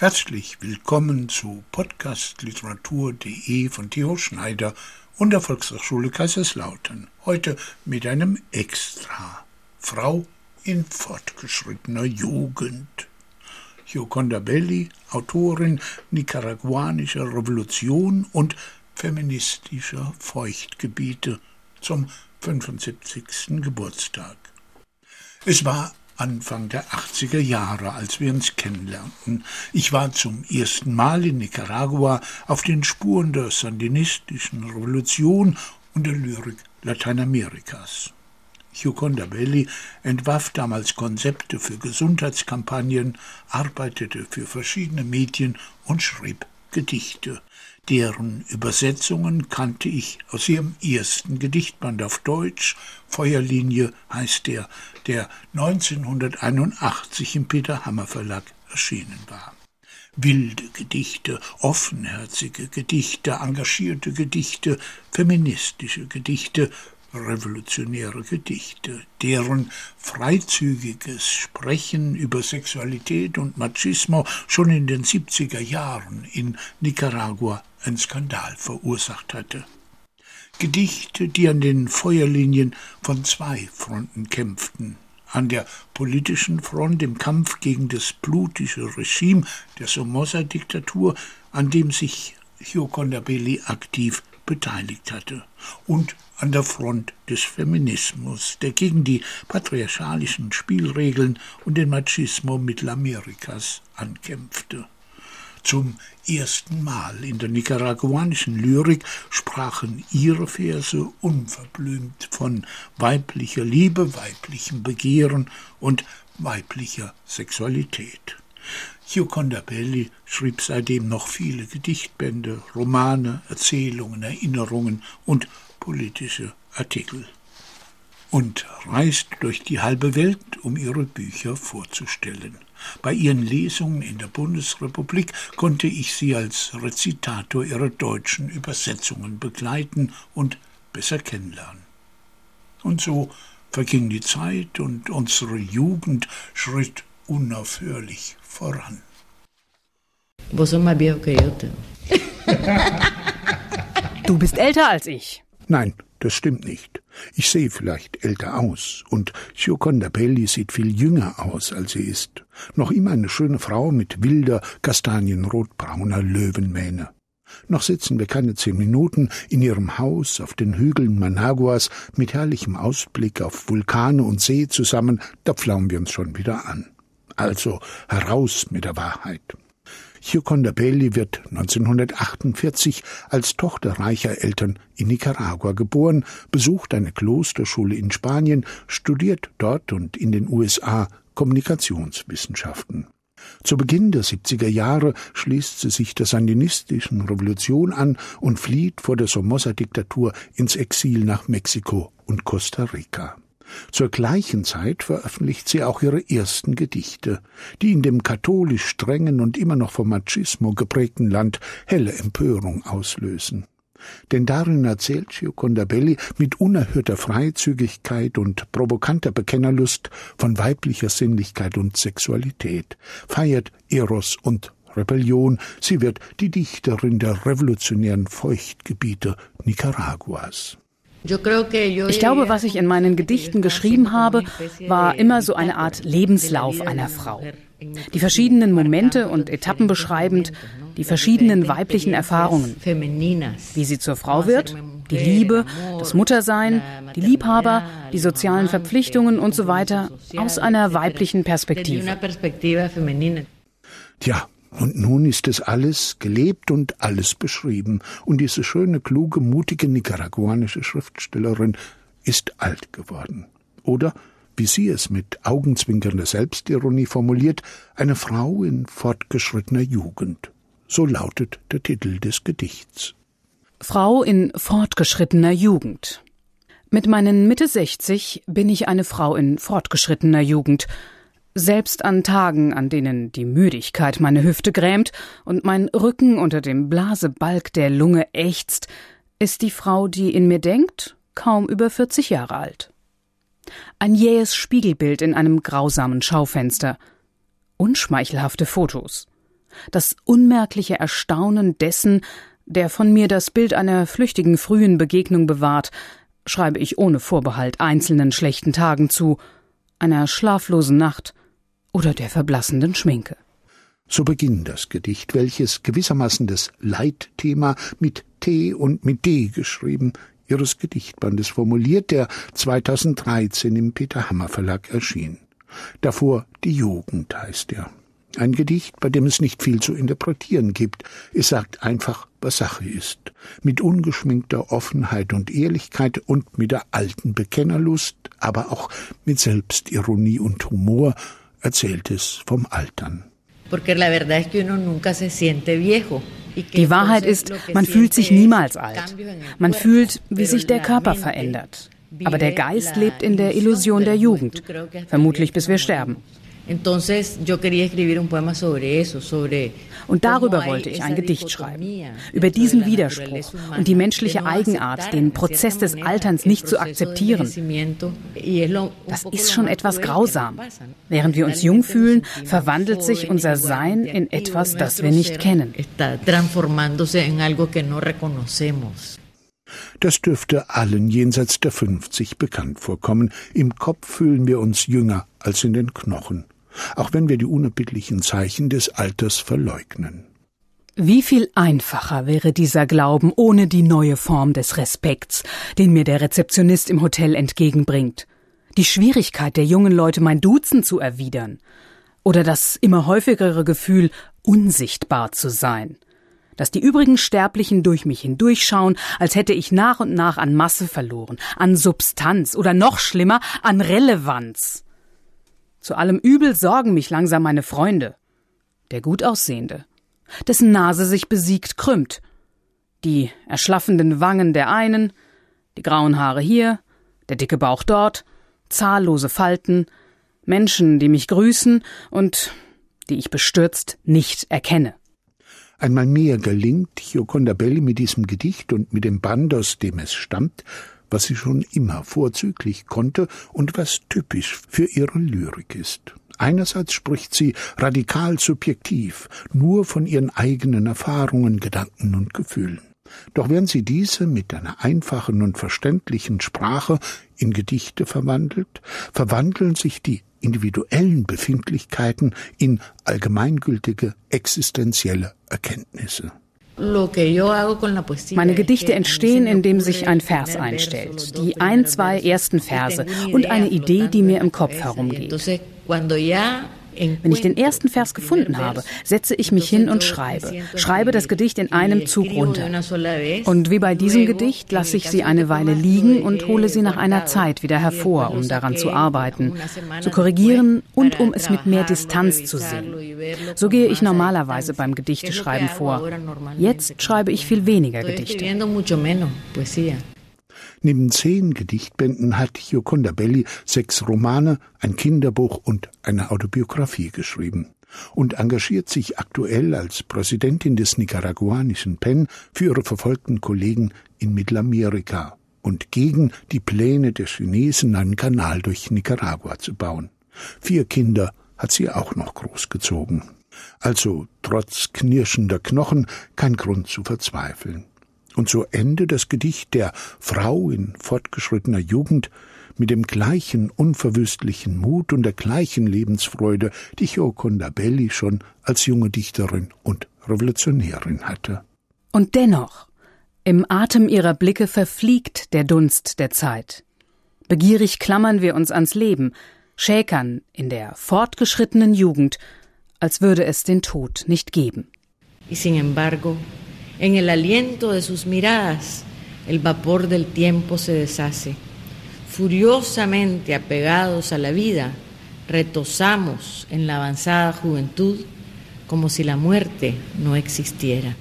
Herzlich willkommen zu podcastliteratur.de von Theo Schneider und der Volkshochschule Kaiserslautern. Heute mit einem Extra. Frau in fortgeschrittener Jugend. Gioconda Belli, Autorin nicaraguanischer Revolution und feministischer Feuchtgebiete zum 75. Geburtstag. Es war Anfang der 80er Jahre, als wir uns kennenlernten. Ich war zum ersten Mal in Nicaragua auf den Spuren der sandinistischen Revolution und der Lyrik Lateinamerikas. Gioconda Belli entwarf damals Konzepte für Gesundheitskampagnen, arbeitete für verschiedene Medien und schrieb Gedichte. Deren Übersetzungen kannte ich aus ihrem ersten Gedichtband auf Deutsch. Feuerlinie heißt der, der 1981 im Peter Hammer Verlag erschienen war. Wilde Gedichte, offenherzige Gedichte, engagierte Gedichte, feministische Gedichte, revolutionäre Gedichte, deren freizügiges Sprechen über Sexualität und Machismo schon in den 70er Jahren in Nicaragua einen Skandal verursacht hatte. Gedichte, die an den Feuerlinien von zwei Fronten kämpften, an der politischen Front im Kampf gegen das blutige Regime der Somoza-Diktatur, an dem sich Gioconda Belli aktiv beteiligt hatte, und an der Front des Feminismus, der gegen die patriarchalischen Spielregeln und den Machismo Mittelamerikas ankämpfte. Zum ersten Mal in der nicaraguanischen Lyrik sprachen ihre Verse unverblümt von weiblicher Liebe, weiblichem Begehren und weiblicher Sexualität. Gioconda Belli schrieb seitdem noch viele Gedichtbände, Romane, Erzählungen, Erinnerungen und politische Artikel und reist durch die halbe Welt, um ihre Bücher vorzustellen. Bei ihren Lesungen in der Bundesrepublik konnte ich sie als Rezitator ihrer deutschen Übersetzungen begleiten und besser kennenlernen. Und so verging die Zeit und unsere Jugend schritt unaufhörlich voran. Du bist älter als ich. Nein, das stimmt nicht. Ich sehe vielleicht älter aus, und Gioconda Belli sieht viel jünger aus, als sie ist. Noch immer eine schöne Frau mit wilder, kastanienrotbrauner Löwenmähne. Noch sitzen wir keine zehn Minuten in ihrem Haus auf den Hügeln Managuas mit herrlichem Ausblick auf Vulkane und See zusammen, da pflaumen wir uns schon wieder an. Also heraus mit der Wahrheit. Gioconda Belli wird 1948 als Tochter reicher Eltern in Nicaragua geboren, besucht eine Klosterschule in Spanien, studiert dort und in den USA Kommunikationswissenschaften. Zu Beginn der 70er Jahre schließt sie sich der sandinistischen Revolution an und flieht vor der Somoza-Diktatur ins Exil nach Mexiko und Costa Rica. Zur gleichen Zeit veröffentlicht sie auch ihre ersten Gedichte, die in dem katholisch strengen und immer noch vom Machismo geprägten Land helle Empörung auslösen. Denn darin erzählt Gioconda Belli mit unerhörter Freizügigkeit und provokanter Bekennerlust von weiblicher Sinnlichkeit und Sexualität, feiert Eros und Rebellion, sie wird die Dichterin der revolutionären Feuchtgebiete Nicaraguas. Ich glaube, was ich in meinen Gedichten geschrieben habe, war immer so eine Art Lebenslauf einer Frau. Die verschiedenen Momente und Etappen beschreibend, die verschiedenen weiblichen Erfahrungen. Wie sie zur Frau wird, die Liebe, das Muttersein, die Liebhaber, die sozialen Verpflichtungen und so weiter aus einer weiblichen Perspektive. Tja, und nun ist es alles gelebt und alles beschrieben, und diese schöne, kluge, mutige nicaraguanische Schriftstellerin ist alt geworden. Oder, wie sie es mit augenzwinkernder Selbstironie formuliert, eine Frau in fortgeschrittener Jugend. So lautet der Titel des Gedichts. Frau in fortgeschrittener Jugend. Mit meinen Mitte 60 bin ich eine Frau in fortgeschrittener Jugend, selbst an Tagen, an denen die Müdigkeit meine Hüfte grämt und mein Rücken unter dem Blasebalg der Lunge ächzt, ist die Frau, die in mir denkt, kaum über 40 Jahre alt. Ein jähes Spiegelbild in einem grausamen Schaufenster. Unschmeichelhafte Fotos. das unmerkliche Erstaunen dessen, der von mir das Bild einer flüchtigen frühen Begegnung bewahrt, schreibe ich ohne Vorbehalt einzelnen schlechten Tagen zu, einer schlaflosen Nacht oder der verblassenden Schminke. So beginnt das Gedicht, welches gewissermaßen das Leitthema mit T und mit D geschrieben ihres Gedichtbandes formuliert, der 2013 im Peter Hammer Verlag erschien. Davor Die Jugend heißt er. Ein Gedicht, bei dem es nicht viel zu interpretieren gibt. Es sagt einfach, was Sache ist. Mit ungeschminkter Offenheit und Ehrlichkeit und mit der alten Bekennerlust, aber auch mit Selbstironie und Humor erzählt es vom Altern. Die Wahrheit ist, man fühlt sich niemals alt. Man fühlt, wie sich der Körper verändert. Aber der Geist lebt in der Illusion der Jugend, vermutlich bis wir sterben. Und darüber wollte ich ein Gedicht schreiben, über diesen Widerspruch und die menschliche Eigenart, den Prozess des Alterns nicht zu akzeptieren. Das ist schon etwas grausam. Während wir uns jung fühlen, verwandelt sich unser Sein in etwas, das wir nicht kennen. Das dürfte allen jenseits der 50 bekannt vorkommen. Im Kopf fühlen wir uns jünger als in den Knochen auch wenn wir die unerbittlichen Zeichen des Alters verleugnen. Wie viel einfacher wäre dieser Glauben ohne die neue Form des Respekts, den mir der Rezeptionist im Hotel entgegenbringt. Die Schwierigkeit der jungen Leute, mein Duzen zu erwidern. Oder das immer häufigere Gefühl, unsichtbar zu sein. Dass die übrigen Sterblichen durch mich hindurchschauen, als hätte ich nach und nach an Masse verloren, an Substanz oder noch schlimmer, an Relevanz. Zu allem Übel sorgen mich langsam meine Freunde. Der Gutaussehende, dessen Nase sich besiegt krümmt, die erschlaffenden Wangen der einen, die grauen Haare hier, der dicke Bauch dort, zahllose Falten, Menschen, die mich grüßen und die ich bestürzt nicht erkenne. Einmal mehr gelingt Gioconda Belli mit diesem Gedicht und mit dem Band, aus dem es stammt, was sie schon immer vorzüglich konnte und was typisch für ihre Lyrik ist. Einerseits spricht sie radikal subjektiv, nur von ihren eigenen Erfahrungen, Gedanken und Gefühlen. Doch während sie diese mit einer einfachen und verständlichen Sprache in Gedichte verwandelt, verwandeln sich die individuellen Befindlichkeiten in allgemeingültige existenzielle Erkenntnisse. Meine Gedichte entstehen, indem sich ein Vers einstellt, die ein, zwei ersten Verse und eine Idee, die mir im Kopf herumgeht. Wenn ich den ersten Vers gefunden habe, setze ich mich hin und schreibe. Schreibe das Gedicht in einem Zug runter. Und wie bei diesem Gedicht lasse ich sie eine Weile liegen und hole sie nach einer Zeit wieder hervor, um daran zu arbeiten, zu korrigieren und um es mit mehr Distanz zu sehen. So gehe ich normalerweise beim Gedichteschreiben vor. Jetzt schreibe ich viel weniger Gedichte. Neben zehn Gedichtbänden hat Gioconda Belli sechs Romane, ein Kinderbuch und eine Autobiografie geschrieben und engagiert sich aktuell als Präsidentin des nicaraguanischen PEN für ihre verfolgten Kollegen in Mittelamerika und gegen die Pläne der Chinesen, einen Kanal durch Nicaragua zu bauen. Vier Kinder hat sie auch noch großgezogen. Also trotz knirschender Knochen kein Grund zu verzweifeln und so endet das Gedicht der Frau in fortgeschrittener Jugend mit dem gleichen unverwüstlichen Mut und der gleichen Lebensfreude, die Gioconda Belli schon als junge Dichterin und Revolutionärin hatte. Und dennoch, im Atem ihrer Blicke verfliegt der Dunst der Zeit. Begierig klammern wir uns ans Leben, schäkern in der fortgeschrittenen Jugend, als würde es den Tod nicht geben. Y sin embargo, En el aliento de sus miradas, el vapor del tiempo se deshace. Furiosamente apegados a la vida, retosamos en la avanzada juventud como si la muerte no existiera.